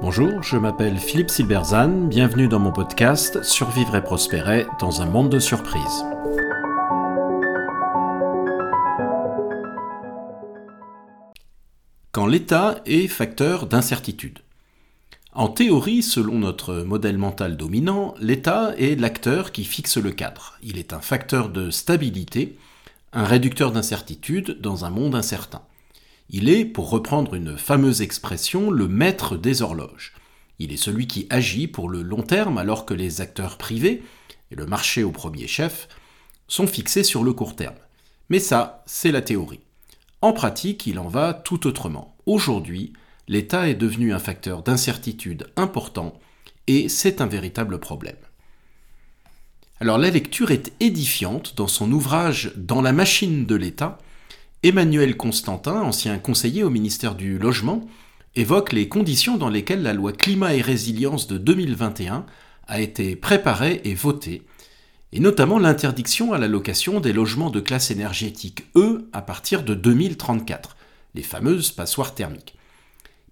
Bonjour, je m'appelle Philippe Silberzan, bienvenue dans mon podcast Survivre et prospérer dans un monde de surprises. Quand l'État est facteur d'incertitude. En théorie, selon notre modèle mental dominant, l'État est l'acteur qui fixe le cadre. Il est un facteur de stabilité, un réducteur d'incertitude dans un monde incertain. Il est, pour reprendre une fameuse expression, le maître des horloges. Il est celui qui agit pour le long terme alors que les acteurs privés, et le marché au premier chef, sont fixés sur le court terme. Mais ça, c'est la théorie. En pratique, il en va tout autrement. Aujourd'hui, l'État est devenu un facteur d'incertitude important et c'est un véritable problème. Alors la lecture est édifiante dans son ouvrage Dans la machine de l'État, Emmanuel Constantin, ancien conseiller au ministère du Logement, évoque les conditions dans lesquelles la loi Climat et Résilience de 2021 a été préparée et votée, et notamment l'interdiction à la location des logements de classe énergétique E à partir de 2034, les fameuses passoires thermiques.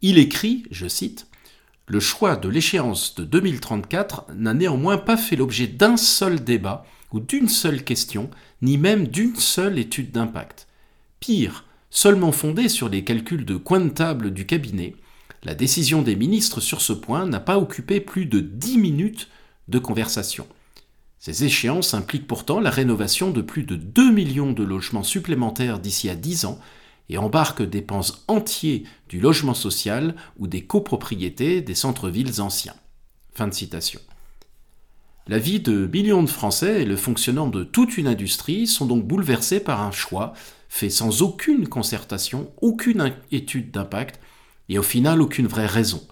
Il écrit, je cite, Le choix de l'échéance de 2034 n'a néanmoins pas fait l'objet d'un seul débat ou d'une seule question, ni même d'une seule étude d'impact. Pire, seulement fondée sur les calculs de coin de table du cabinet, la décision des ministres sur ce point n'a pas occupé plus de dix minutes de conversation. Ces échéances impliquent pourtant la rénovation de plus de 2 millions de logements supplémentaires d'ici à 10 ans et embarquent pans entiers du logement social ou des copropriétés des centres-villes anciens. Fin de citation. La vie de millions de Français et le fonctionnement de toute une industrie sont donc bouleversés par un choix fait sans aucune concertation, aucune étude d'impact et au final aucune vraie raison.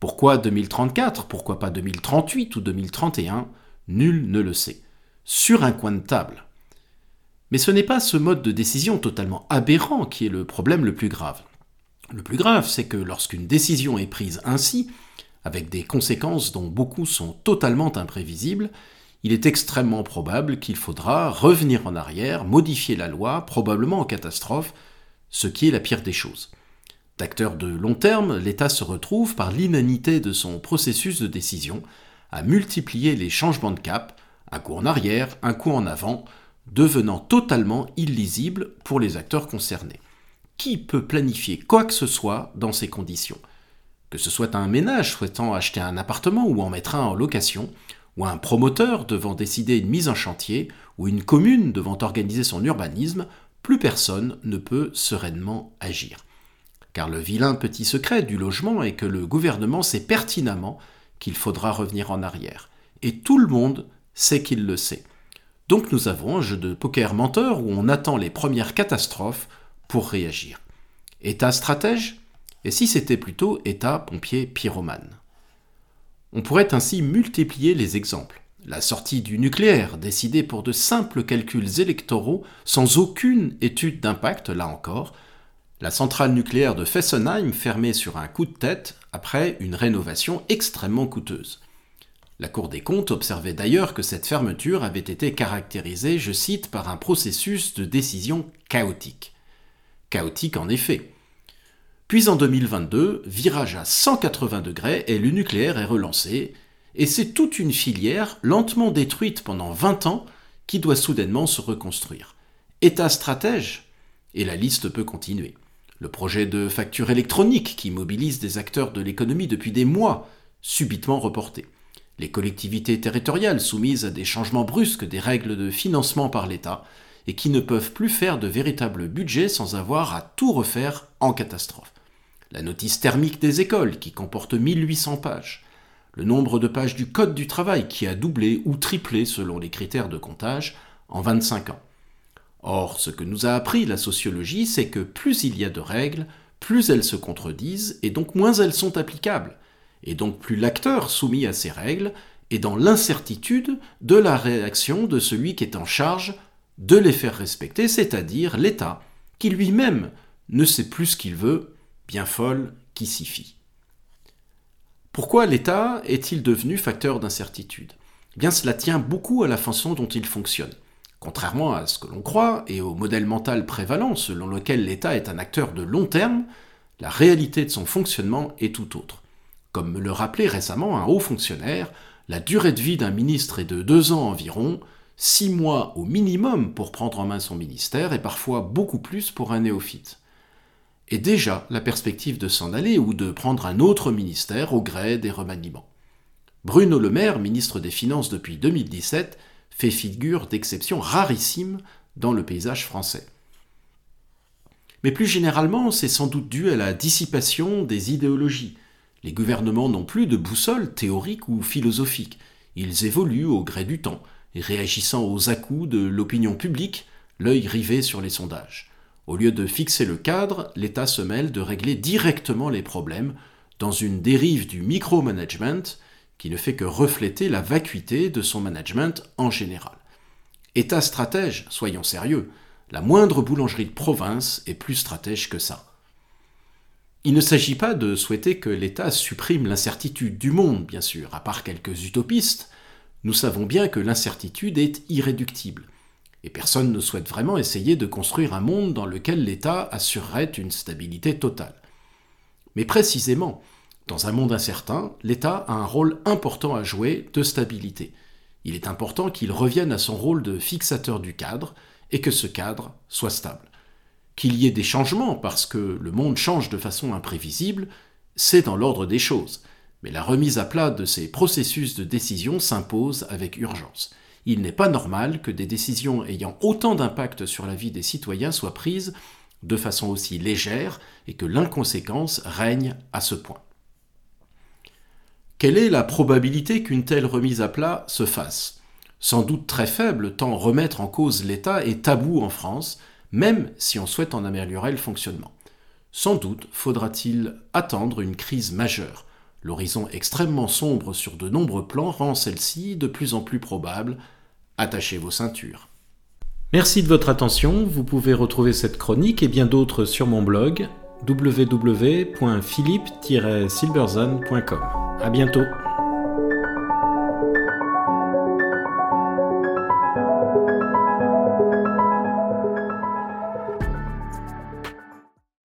Pourquoi 2034 Pourquoi pas 2038 ou 2031 Nul ne le sait. Sur un coin de table. Mais ce n'est pas ce mode de décision totalement aberrant qui est le problème le plus grave. Le plus grave, c'est que lorsqu'une décision est prise ainsi, avec des conséquences dont beaucoup sont totalement imprévisibles, il est extrêmement probable qu'il faudra revenir en arrière, modifier la loi, probablement en catastrophe, ce qui est la pire des choses. D'acteur de long terme, l'État se retrouve, par l'inanité de son processus de décision, à multiplier les changements de cap, un coup en arrière, un coup en avant, devenant totalement illisible pour les acteurs concernés. Qui peut planifier quoi que ce soit dans ces conditions? Que ce soit un ménage souhaitant acheter un appartement ou en mettre un en location, ou un promoteur devant décider une mise en chantier, ou une commune devant organiser son urbanisme, plus personne ne peut sereinement agir. Car le vilain petit secret du logement est que le gouvernement sait pertinemment qu'il faudra revenir en arrière. Et tout le monde sait qu'il le sait. Donc nous avons un jeu de poker menteur où on attend les premières catastrophes pour réagir. État stratège? Et si c'était plutôt État pompier pyromane? On pourrait ainsi multiplier les exemples. La sortie du nucléaire, décidée pour de simples calculs électoraux, sans aucune étude d'impact, là encore, la centrale nucléaire de Fessenheim fermée sur un coup de tête après une rénovation extrêmement coûteuse. La Cour des comptes observait d'ailleurs que cette fermeture avait été caractérisée, je cite, par un processus de décision chaotique. Chaotique en effet. Puis en 2022, virage à 180 degrés et le nucléaire est relancé, et c'est toute une filière lentement détruite pendant 20 ans qui doit soudainement se reconstruire. État stratège? Et la liste peut continuer. Le projet de facture électronique qui mobilise des acteurs de l'économie depuis des mois, subitement reporté. Les collectivités territoriales soumises à des changements brusques des règles de financement par l'État et qui ne peuvent plus faire de véritables budgets sans avoir à tout refaire en catastrophe la notice thermique des écoles qui comporte 1800 pages, le nombre de pages du Code du travail qui a doublé ou triplé selon les critères de comptage en 25 ans. Or, ce que nous a appris la sociologie, c'est que plus il y a de règles, plus elles se contredisent et donc moins elles sont applicables, et donc plus l'acteur soumis à ces règles est dans l'incertitude de la réaction de celui qui est en charge de les faire respecter, c'est-à-dire l'État, qui lui-même ne sait plus ce qu'il veut bien folle qui s'y fie. Pourquoi l'État est-il devenu facteur d'incertitude? Eh Bien, cela tient beaucoup à la façon dont il fonctionne. Contrairement à ce que l'on croit et au modèle mental prévalent selon lequel l'État est un acteur de long terme, la réalité de son fonctionnement est tout autre. Comme me le rappelait récemment un haut fonctionnaire, la durée de vie d'un ministre est de deux ans environ, six mois au minimum pour prendre en main son ministère et parfois beaucoup plus pour un néophyte. Et déjà la perspective de s'en aller ou de prendre un autre ministère au gré des remaniements. Bruno Le Maire, ministre des Finances depuis 2017, fait figure d'exception rarissime dans le paysage français. Mais plus généralement, c'est sans doute dû à la dissipation des idéologies. Les gouvernements n'ont plus de boussole théorique ou philosophique. Ils évoluent au gré du temps, réagissant aux à-coups de l'opinion publique, l'œil rivé sur les sondages. Au lieu de fixer le cadre, l'État se mêle de régler directement les problèmes dans une dérive du micromanagement qui ne fait que refléter la vacuité de son management en général. État stratège, soyons sérieux, la moindre boulangerie de province est plus stratège que ça. Il ne s'agit pas de souhaiter que l'État supprime l'incertitude du monde, bien sûr, à part quelques utopistes, nous savons bien que l'incertitude est irréductible, et personne ne souhaite vraiment essayer de construire un monde dans lequel l'État assurerait une stabilité totale. Mais précisément, dans un monde incertain, l'État a un rôle important à jouer de stabilité. Il est important qu'il revienne à son rôle de fixateur du cadre et que ce cadre soit stable. Qu'il y ait des changements parce que le monde change de façon imprévisible, c'est dans l'ordre des choses. Mais la remise à plat de ces processus de décision s'impose avec urgence. Il n'est pas normal que des décisions ayant autant d'impact sur la vie des citoyens soient prises de façon aussi légère et que l'inconséquence règne à ce point. Quelle est la probabilité qu'une telle remise à plat se fasse? Sans doute très faible, tant remettre en cause l'État est tabou en France, même si on souhaite en améliorer le fonctionnement. Sans doute faudra-t-il attendre une crise majeure. L'horizon extrêmement sombre sur de nombreux plans rend celle-ci de plus en plus probable. Attachez vos ceintures. Merci de votre attention, vous pouvez retrouver cette chronique et bien d'autres sur mon blog www.philippe-silberzan.com. À bientôt.